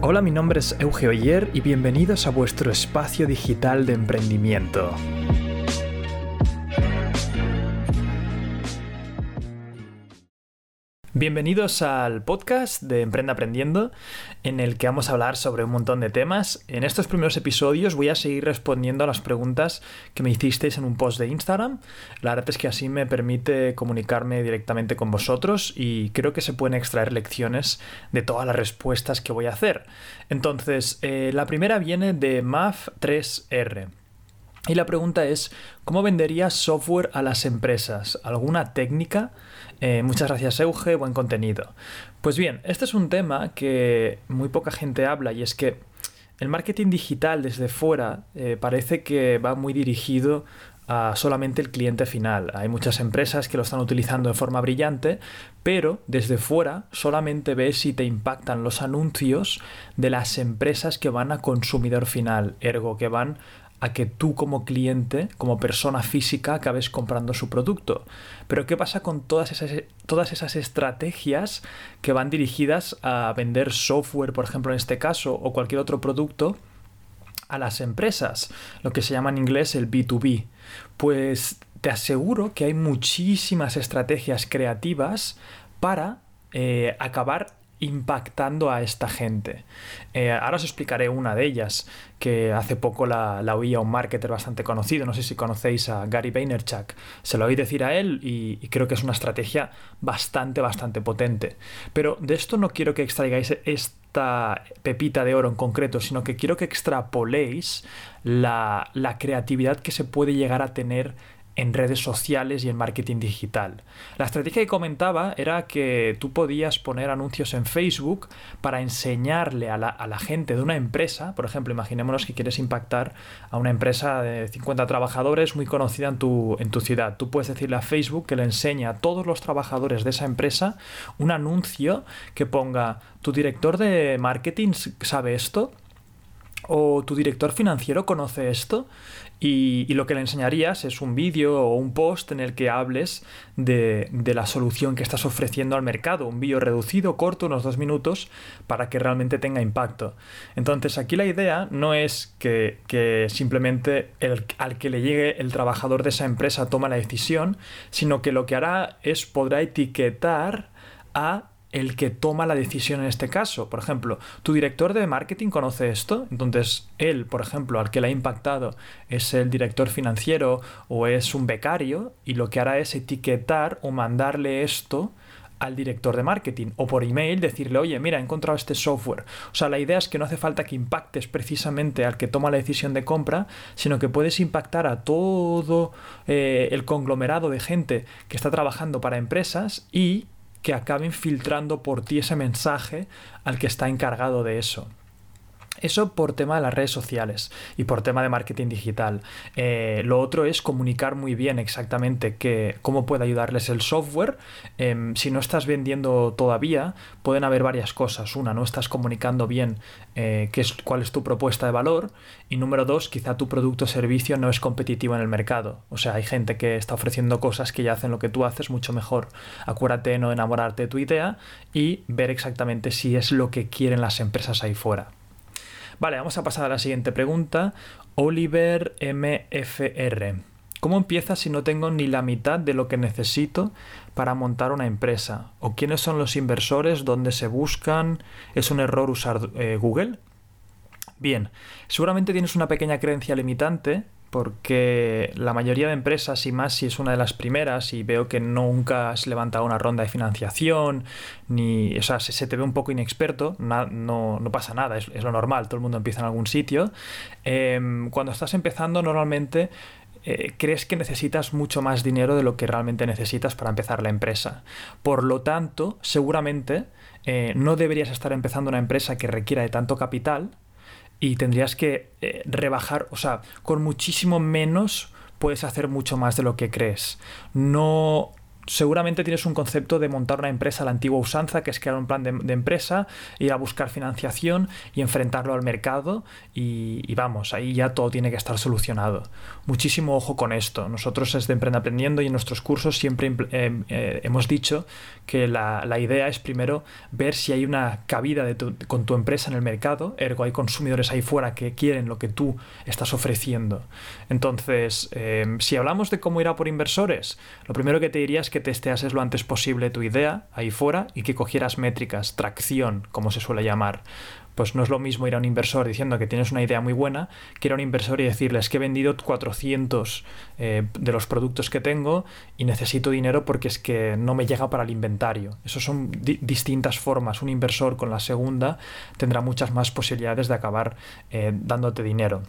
Hola, mi nombre es Euge Oyer y bienvenidos a vuestro espacio digital de emprendimiento. Bienvenidos al podcast de Emprenda Aprendiendo, en el que vamos a hablar sobre un montón de temas. En estos primeros episodios voy a seguir respondiendo a las preguntas que me hicisteis en un post de Instagram. La verdad es que así me permite comunicarme directamente con vosotros y creo que se pueden extraer lecciones de todas las respuestas que voy a hacer. Entonces, eh, la primera viene de MAF3R. Y la pregunta es, ¿cómo venderías software a las empresas? ¿Alguna técnica? Eh, muchas gracias Euge, buen contenido. Pues bien, este es un tema que muy poca gente habla y es que el marketing digital desde fuera eh, parece que va muy dirigido a solamente el cliente final. Hay muchas empresas que lo están utilizando de forma brillante, pero desde fuera solamente ves si te impactan los anuncios de las empresas que van a consumidor final, ergo que van a que tú como cliente, como persona física, acabes comprando su producto. Pero ¿qué pasa con todas esas, todas esas estrategias que van dirigidas a vender software, por ejemplo, en este caso, o cualquier otro producto? a las empresas, lo que se llama en inglés el B2B. Pues te aseguro que hay muchísimas estrategias creativas para eh, acabar impactando a esta gente. Eh, ahora os explicaré una de ellas, que hace poco la, la, oí a un marketer bastante conocido, no sé si conocéis a Gary Vaynerchuk, se lo oí decir a él y, y, creo que es una estrategia bastante, bastante potente. Pero de esto no quiero que extraigáis esta pepita de oro en concreto, sino que quiero que extrapoléis la, la creatividad que se puede llegar a tener en redes sociales y en marketing digital. La estrategia que comentaba era que tú podías poner anuncios en Facebook para enseñarle a la, a la, gente de una empresa, por ejemplo, imaginémonos que quieres impactar a una empresa de 50 trabajadores muy conocida en tu, en tu ciudad. Tú puedes decirle a Facebook que le enseñe a todos los trabajadores de esa empresa un anuncio que ponga, tu director de marketing sabe esto, o tu director financiero conoce esto y, lo que le enseñarías es un vídeo o un post en el que hables de, de, la solución que estás ofreciendo al mercado, un vídeo reducido, corto, unos dos minutos, para que realmente tenga impacto. Entonces aquí la idea no es que, que simplemente el, al que le llegue el trabajador de esa empresa toma la decisión, sino que lo que hará es podrá etiquetar a el que toma la decisión en este caso. Por ejemplo, tu director de marketing conoce esto, entonces él, por ejemplo, al que le ha impactado es el director financiero o es un becario y lo que hará es etiquetar o mandarle esto al director de marketing o por email decirle, oye, mira, he encontrado este software. O sea, la idea es que no hace falta que impactes precisamente al que toma la decisión de compra, sino que puedes impactar a todo eh, el conglomerado de gente que está trabajando para empresas y que acaben filtrando por ti ese mensaje al que está encargado de eso. Eso por tema de las redes sociales y por tema de marketing digital. Eh, lo otro es comunicar muy bien exactamente cómo puede ayudarles el software. Eh, si no estás vendiendo todavía, pueden haber varias cosas. Una, no estás comunicando bien eh, qué es, cuál es tu propuesta de valor. Y número dos, quizá tu producto o servicio no es competitivo en el mercado. O sea, hay gente que está ofreciendo cosas que ya hacen lo que tú haces mucho mejor. Acuérdate de no enamorarte de tu idea y ver exactamente si es lo que quieren las empresas ahí fuera. Vale, vamos a pasar a la siguiente pregunta. Oliver MFR. ¿Cómo empieza si no tengo ni la mitad de lo que necesito para montar una empresa? ¿O quiénes son los inversores? ¿Dónde se buscan? ¿Es un error usar eh, Google? Bien, seguramente tienes una pequeña creencia limitante porque la mayoría de empresas, y más si es una de las primeras, y veo que nunca has levantado una ronda de financiación, ni, o sea, se, te ve un poco inexperto, no, no, pasa nada, es, lo normal, todo el mundo empieza en algún sitio. Eh, cuando estás empezando, normalmente eh, crees que necesitas mucho más dinero de lo que realmente necesitas para empezar la empresa. Por lo tanto, seguramente eh, no deberías estar empezando una empresa que requiera de tanto capital, y tendrías que eh, rebajar, o sea, con muchísimo menos puedes hacer mucho más de lo que crees. No seguramente tienes un concepto de montar una empresa a la antigua usanza, que es crear un plan de, empresa, ir a buscar financiación y enfrentarlo al mercado y, vamos, ahí ya todo tiene que estar solucionado. Muchísimo ojo con esto. Nosotros desde Emprenda Aprendiendo y en nuestros cursos siempre eh, eh, hemos dicho que la, idea es primero ver si hay una cabida de con tu empresa en el mercado, ergo hay consumidores ahí fuera que quieren lo que tú estás ofreciendo. Entonces, eh, si hablamos de cómo ir a por inversores, lo primero que te diría es que testeases lo antes posible tu idea ahí fuera y que cogieras métricas, tracción, como se suele llamar. Pues no es lo mismo ir a un inversor diciendo que tienes una idea muy buena que ir a un inversor y decirles que he vendido 400 eh, de los productos que tengo y necesito dinero porque es que no me llega para el inventario. Esas son distintas formas. Un inversor con la segunda tendrá muchas más posibilidades de acabar eh, dándote dinero.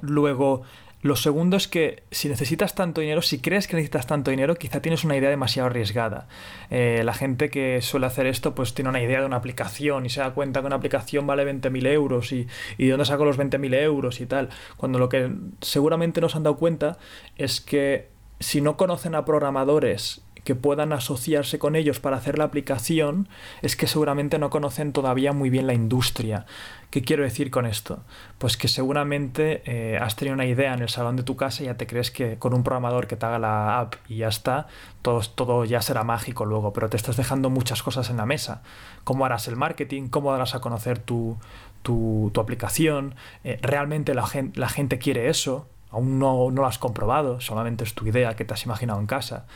Luego, lo segundo es que si necesitas tanto dinero, si crees que necesitas tanto dinero, quizá tienes una idea demasiado arriesgada. Eh, la gente que suele hacer esto, pues tiene una idea de una aplicación y se da cuenta que una aplicación vale 20.000 euros y, y de dónde saco los 20.000 euros y tal. Cuando lo que seguramente no se han dado cuenta es que si no conocen a programadores que puedan asociarse con ellos para hacer la aplicación es que seguramente no conocen todavía muy bien la industria. ¿Qué quiero decir con esto? Pues que seguramente eh, has tenido una idea en el salón de tu casa y ya te crees que con un programador que te haga la app y ya está, todo, todo ya será mágico luego, pero te estás dejando muchas cosas en la mesa. ¿Cómo harás el marketing? ¿Cómo darás a conocer tu, tu, aplicación? Eh, ¿Realmente la gente, la gente quiere eso? Aún no, no lo has comprobado, solamente es tu idea que te has imaginado en casa.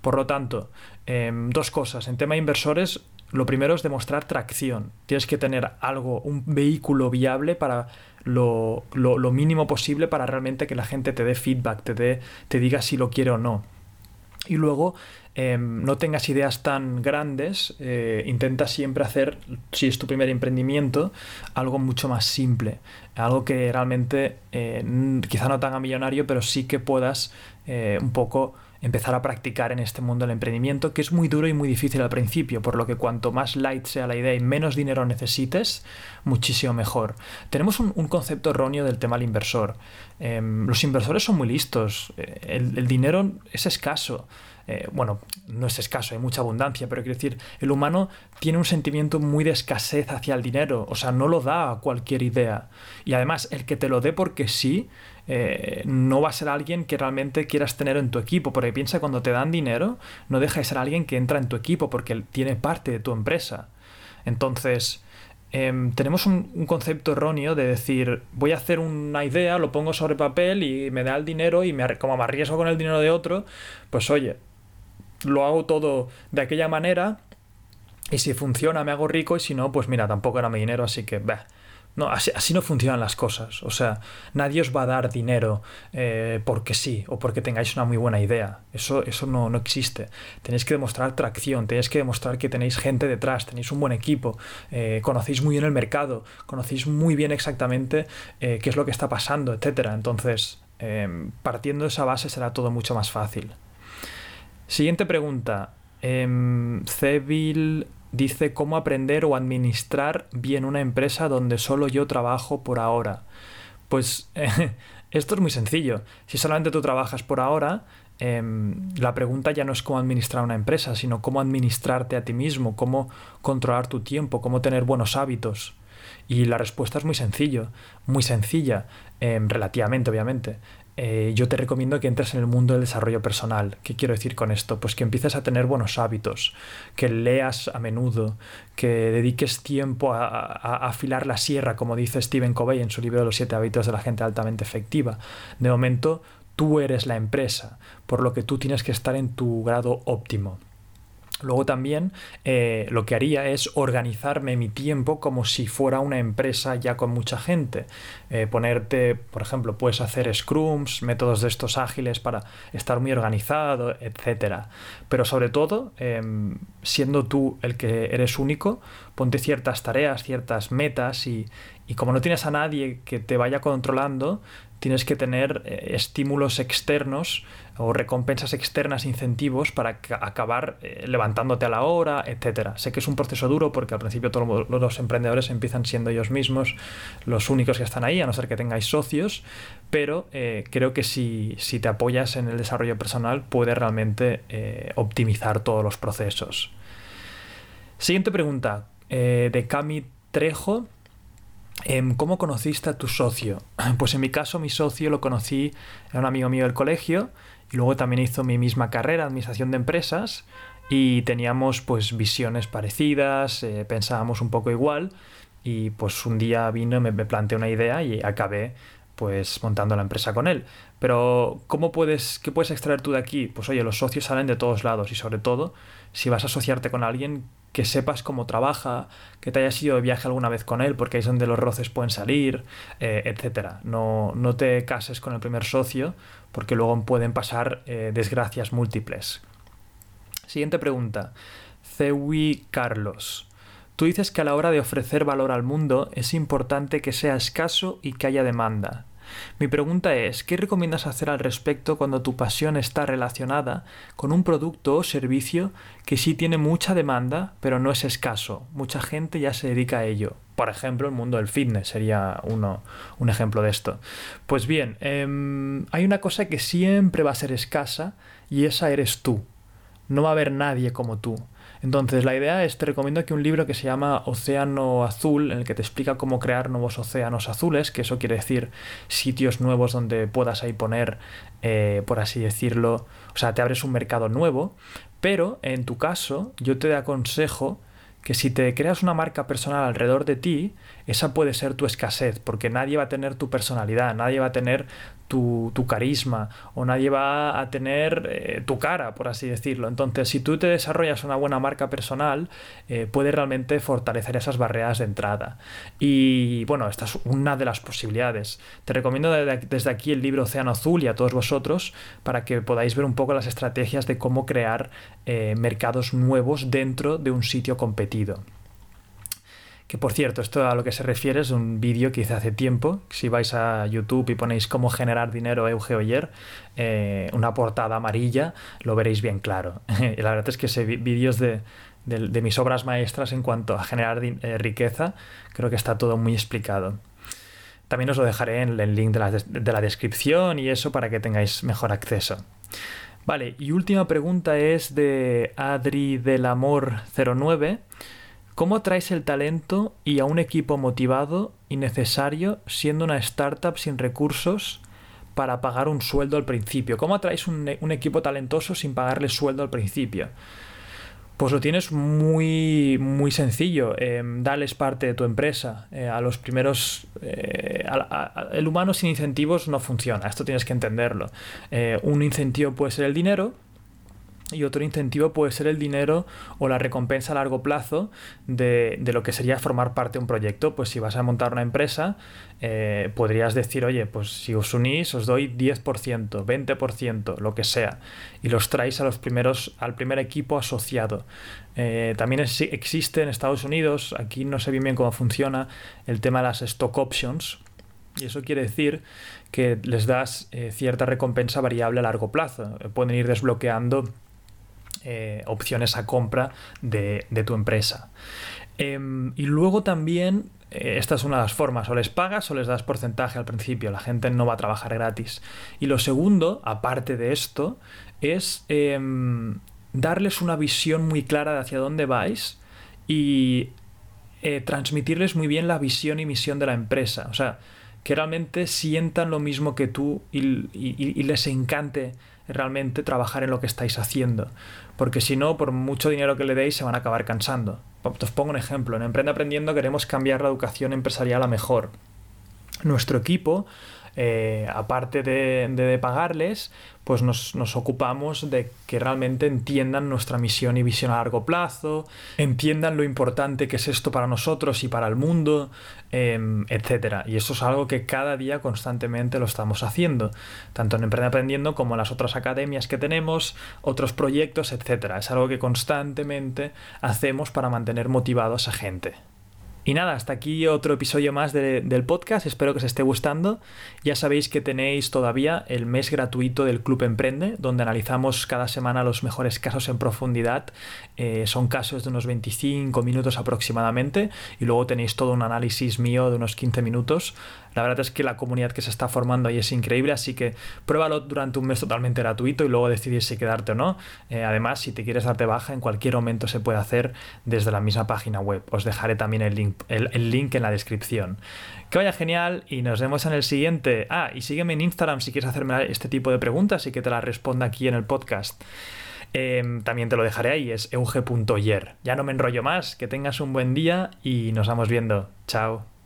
Por lo tanto, em, dos cosas. En tema de inversores, lo primero es demostrar tracción. Tienes que tener algo, un vehículo viable para lo, mínimo posible para realmente que la gente te dé feedback, te, dé, te diga si lo quiere o no. Y luego, em, no tengas ideas tan grandes, eh, intenta siempre hacer, si es tu primer emprendimiento, algo mucho más simple, algo que realmente eh, quizá no tan a millonario, pero sí que puedas eh, un poco empezar a practicar en este mundo del emprendimiento, que es muy duro y muy difícil al principio, por lo que cuanto más light sea la idea y menos dinero necesites, muchísimo mejor. Tenemos un, concepto erróneo del tema del inversor. Em, los inversores son muy listos, eh, el, dinero es escaso. Eh, bueno, no es escaso, hay mucha abundancia, pero quiero decir, el humano tiene un sentimiento muy de escasez hacia el dinero, o sea, no lo da a cualquier idea. Y además, el que te lo dé porque sí, eh, no va a ser alguien que realmente quieras tener en tu equipo, porque piensa cuando te dan dinero, no deja de ser alguien que entra en tu equipo porque tiene parte de tu empresa. Entonces, em, tenemos un, concepto erróneo de decir, voy a hacer una idea, lo pongo sobre papel y me da el dinero y me, como me arriesgo con el dinero de otro, pues oye, lo hago todo de aquella manera y si funciona me hago rico y si no, pues mira, tampoco era mi dinero, así que... Bah, no, así, no funcionan las cosas. O sea, nadie os va a dar dinero eh, porque sí o porque tengáis una muy buena idea. Eso, eso no, existe. Tenéis que demostrar tracción, tenéis que demostrar que tenéis gente detrás, tenéis un buen equipo, eh, conocéis muy bien el mercado, conocéis muy bien exactamente eh, qué es lo que está pasando, etc. Entonces, partiendo de esa base será todo mucho más fácil. Siguiente pregunta. Cevil dice cómo aprender o administrar bien una empresa donde solo yo trabajo por ahora. Pues esto es muy sencillo. Si solamente tú trabajas por ahora, em, la pregunta ya no es cómo administrar una empresa, sino cómo administrarte a ti mismo, cómo controlar tu tiempo, cómo tener buenos hábitos. Y la respuesta es muy sencillo, muy sencilla, em, relativamente obviamente. Eh, yo te recomiendo que entres en el mundo del desarrollo personal. ¿Qué quiero decir con esto? Pues que empieces a tener buenos hábitos, que leas a menudo, que dediques tiempo a, afilar la sierra, como dice Stephen Covey en su libro de los siete hábitos de la gente altamente efectiva. De momento, tú eres la empresa, por lo que tú tienes que estar en tu grado óptimo. Luego también eh, lo que haría es organizarme mi tiempo como si fuera una empresa ya con mucha gente. Eh, ponerte, por ejemplo, puedes hacer scrums, métodos de estos ágiles para estar muy organizado, etc. Pero sobre todo, em, siendo tú el que eres único, ponte ciertas tareas, ciertas metas y, y como no tienes a nadie que te vaya controlando, tienes que tener eh, estímulos externos o recompensas externas, incentivos para acabar eh, levantándote a la hora, etcétera. Sé que es un proceso duro porque al principio todos los emprendedores empiezan siendo ellos mismos los únicos que están ahí, a no ser que tengáis socios, pero eh, creo que si, si, te apoyas en el desarrollo personal puedes realmente optimizar todos los procesos. Siguiente pregunta de Cami Trejo. Em, ¿Cómo conociste a tu socio? Pues en mi caso, mi socio lo conocí, era un amigo mío del colegio y luego también hizo mi misma carrera, administración de empresas, y teníamos pues visiones parecidas, eh, pensábamos un poco igual, y pues un día vino y me, me planteó una idea y acabé pues montando la empresa con él. Pero ¿cómo puedes, qué puedes extraer tú de aquí? Pues oye, los socios salen de todos lados y sobre todo si vas a asociarte con alguien que sepas cómo trabaja, que te hayas ido de viaje alguna vez con él, porque ahí es donde los roces pueden salir, eh, etcétera. No, no, te cases con el primer socio, porque luego pueden pasar eh, desgracias múltiples. Siguiente pregunta. Cewi Carlos. Tú dices que a la hora de ofrecer valor al mundo es importante que sea escaso y que haya demanda. Mi pregunta es, ¿qué recomiendas hacer al respecto cuando tu pasión está relacionada con un producto o servicio que sí tiene mucha demanda, pero no es escaso? Mucha gente ya se dedica a ello. Por ejemplo, el mundo del fitness sería uno, un ejemplo de esto. Pues bien, em, hay una cosa que siempre va a ser escasa y esa eres tú. No va a haber nadie como tú. Entonces, la idea es, te recomiendo aquí un libro que se llama Océano Azul, en el que te explica cómo crear nuevos océanos azules, que eso quiere decir sitios nuevos donde puedas ahí poner, eh, por así decirlo, o sea, te abres un mercado nuevo, pero en tu caso, yo te aconsejo que si te creas una marca personal alrededor de ti, esa puede ser tu escasez, porque nadie va a tener tu personalidad, nadie va a tener tu, carisma o nadie va a tener eh, tu cara, por así decirlo. Entonces, si tú te desarrollas una buena marca personal, eh, puedes realmente fortalecer esas barreras de entrada. Y bueno, esta es una de las posibilidades. Te recomiendo desde aquí el libro Océano Azul y a todos vosotros para que podáis ver un poco las estrategias de cómo crear eh, mercados nuevos dentro de un sitio competido. Que por cierto, esto a lo que se refiere es un vídeo que hice hace tiempo. Si vais a YouTube y ponéis cómo generar dinero Euge Oyer, eh, una portada amarilla, lo veréis bien claro. y la verdad es que ese vídeo es de, mis obras maestras en cuanto a generar eh, riqueza. Creo que está todo muy explicado. También os lo dejaré en el link de la, de la descripción y eso para que tengáis mejor acceso. Vale, y última pregunta es de Adri del Amor 09 ¿Cómo atraes el talento y a un equipo motivado y necesario siendo una startup sin recursos para pagar un sueldo al principio? ¿Cómo atraes un, equipo talentoso sin pagarle sueldo al principio? Pues lo tienes muy, muy sencillo. Eh, dales parte de tu empresa. Eh, a los primeros. Eh, el humano sin incentivos no funciona. Esto tienes que entenderlo. un incentivo puede ser el dinero, y otro incentivo puede ser el dinero o la recompensa a largo plazo de, lo que sería formar parte de un proyecto. Pues si vas a montar una empresa, eh, podrías decir, oye, pues si os unís os doy 10%, 20%, lo que sea. Y los traéis a los primeros, al primer equipo asociado. Eh, también existe en Estados Unidos, aquí no sé bien bien cómo funciona, el tema de las stock options. Y eso quiere decir que les das eh, cierta recompensa variable a largo plazo. Pueden ir desbloqueando eh, opciones a compra de, tu empresa. Em, y luego también, eh, esta es una de las formas, o les pagas o les das porcentaje al principio, la gente no va a trabajar gratis. Y lo segundo, aparte de esto, es em, darles una visión muy clara de hacia dónde vais y eh, transmitirles muy bien la visión y misión de la empresa. O sea, que realmente sientan lo mismo que tú y les encante realmente trabajar en lo que estáis haciendo. Porque si no, por mucho dinero que le deis, se van a acabar cansando. Os pongo un ejemplo. En Emprende Aprendiendo queremos cambiar la educación empresarial a mejor. Nuestro equipo eh, aparte de, pagarles, pues nos, ocupamos de que realmente entiendan nuestra misión y visión a largo plazo, entiendan lo importante que es esto para nosotros y para el mundo, em, etc. Y eso es algo que cada día constantemente lo estamos haciendo, tanto en Emprende Aprendiendo como en las otras academias que tenemos, otros proyectos, etc. Es algo que constantemente hacemos para mantener motivado a esa gente. Y nada, hasta aquí otro episodio más del podcast. Espero que os esté gustando. Ya sabéis que tenéis todavía el mes gratuito del Club Emprende, donde analizamos cada semana los mejores casos en profundidad. Eh, son casos de unos 25 minutos aproximadamente. Y luego tenéis todo un análisis mío de unos 15 minutos. La verdad es que la comunidad que se está formando ahí es increíble, así que pruébalo durante un mes totalmente gratuito y luego decidir si quedarte o no. Eh, además, si te quieres darte baja, en cualquier momento se puede hacer desde la misma página web. Os dejaré también el link, el, link en la descripción. Que vaya genial y nos vemos en el siguiente. Ah, y sígueme en Instagram si quieres hacerme este tipo de preguntas y que te las responda aquí en el podcast. Em, también te lo dejaré ahí, es euge.yer. Ya no me enrollo más, que tengas un buen día y nos vamos viendo. Chao.